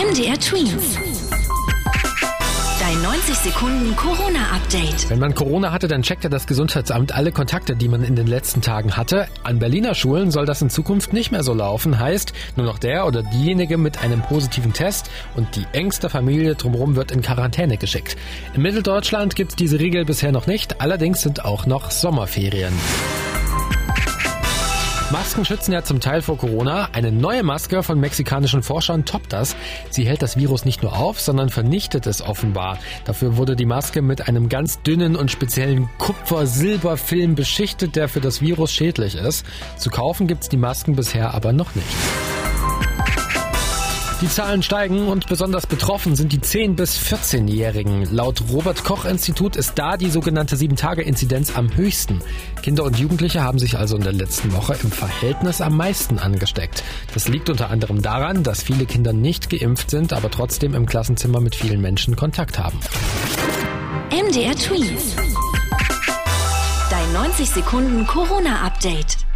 MDR Twins. Dein 90 Sekunden Corona-Update. Wenn man Corona hatte, dann checkt ja das Gesundheitsamt alle Kontakte, die man in den letzten Tagen hatte. An Berliner Schulen soll das in Zukunft nicht mehr so laufen. Heißt, nur noch der oder diejenige mit einem positiven Test und die engste Familie drumherum wird in Quarantäne geschickt. In Mitteldeutschland gibt es diese Regel bisher noch nicht. Allerdings sind auch noch Sommerferien. Masken schützen ja zum Teil vor Corona. Eine neue Maske von mexikanischen Forschern toppt das. Sie hält das Virus nicht nur auf, sondern vernichtet es offenbar. Dafür wurde die Maske mit einem ganz dünnen und speziellen Kupfer-Silber-Film beschichtet, der für das Virus schädlich ist. Zu kaufen gibt's die Masken bisher aber noch nicht. Die Zahlen steigen und besonders betroffen sind die 10- bis 14-Jährigen. Laut Robert Koch Institut ist da die sogenannte 7-Tage-Inzidenz am höchsten. Kinder und Jugendliche haben sich also in der letzten Woche im Verhältnis am meisten angesteckt. Das liegt unter anderem daran, dass viele Kinder nicht geimpft sind, aber trotzdem im Klassenzimmer mit vielen Menschen Kontakt haben. MDR Twins. Dein 90 Sekunden Corona-Update.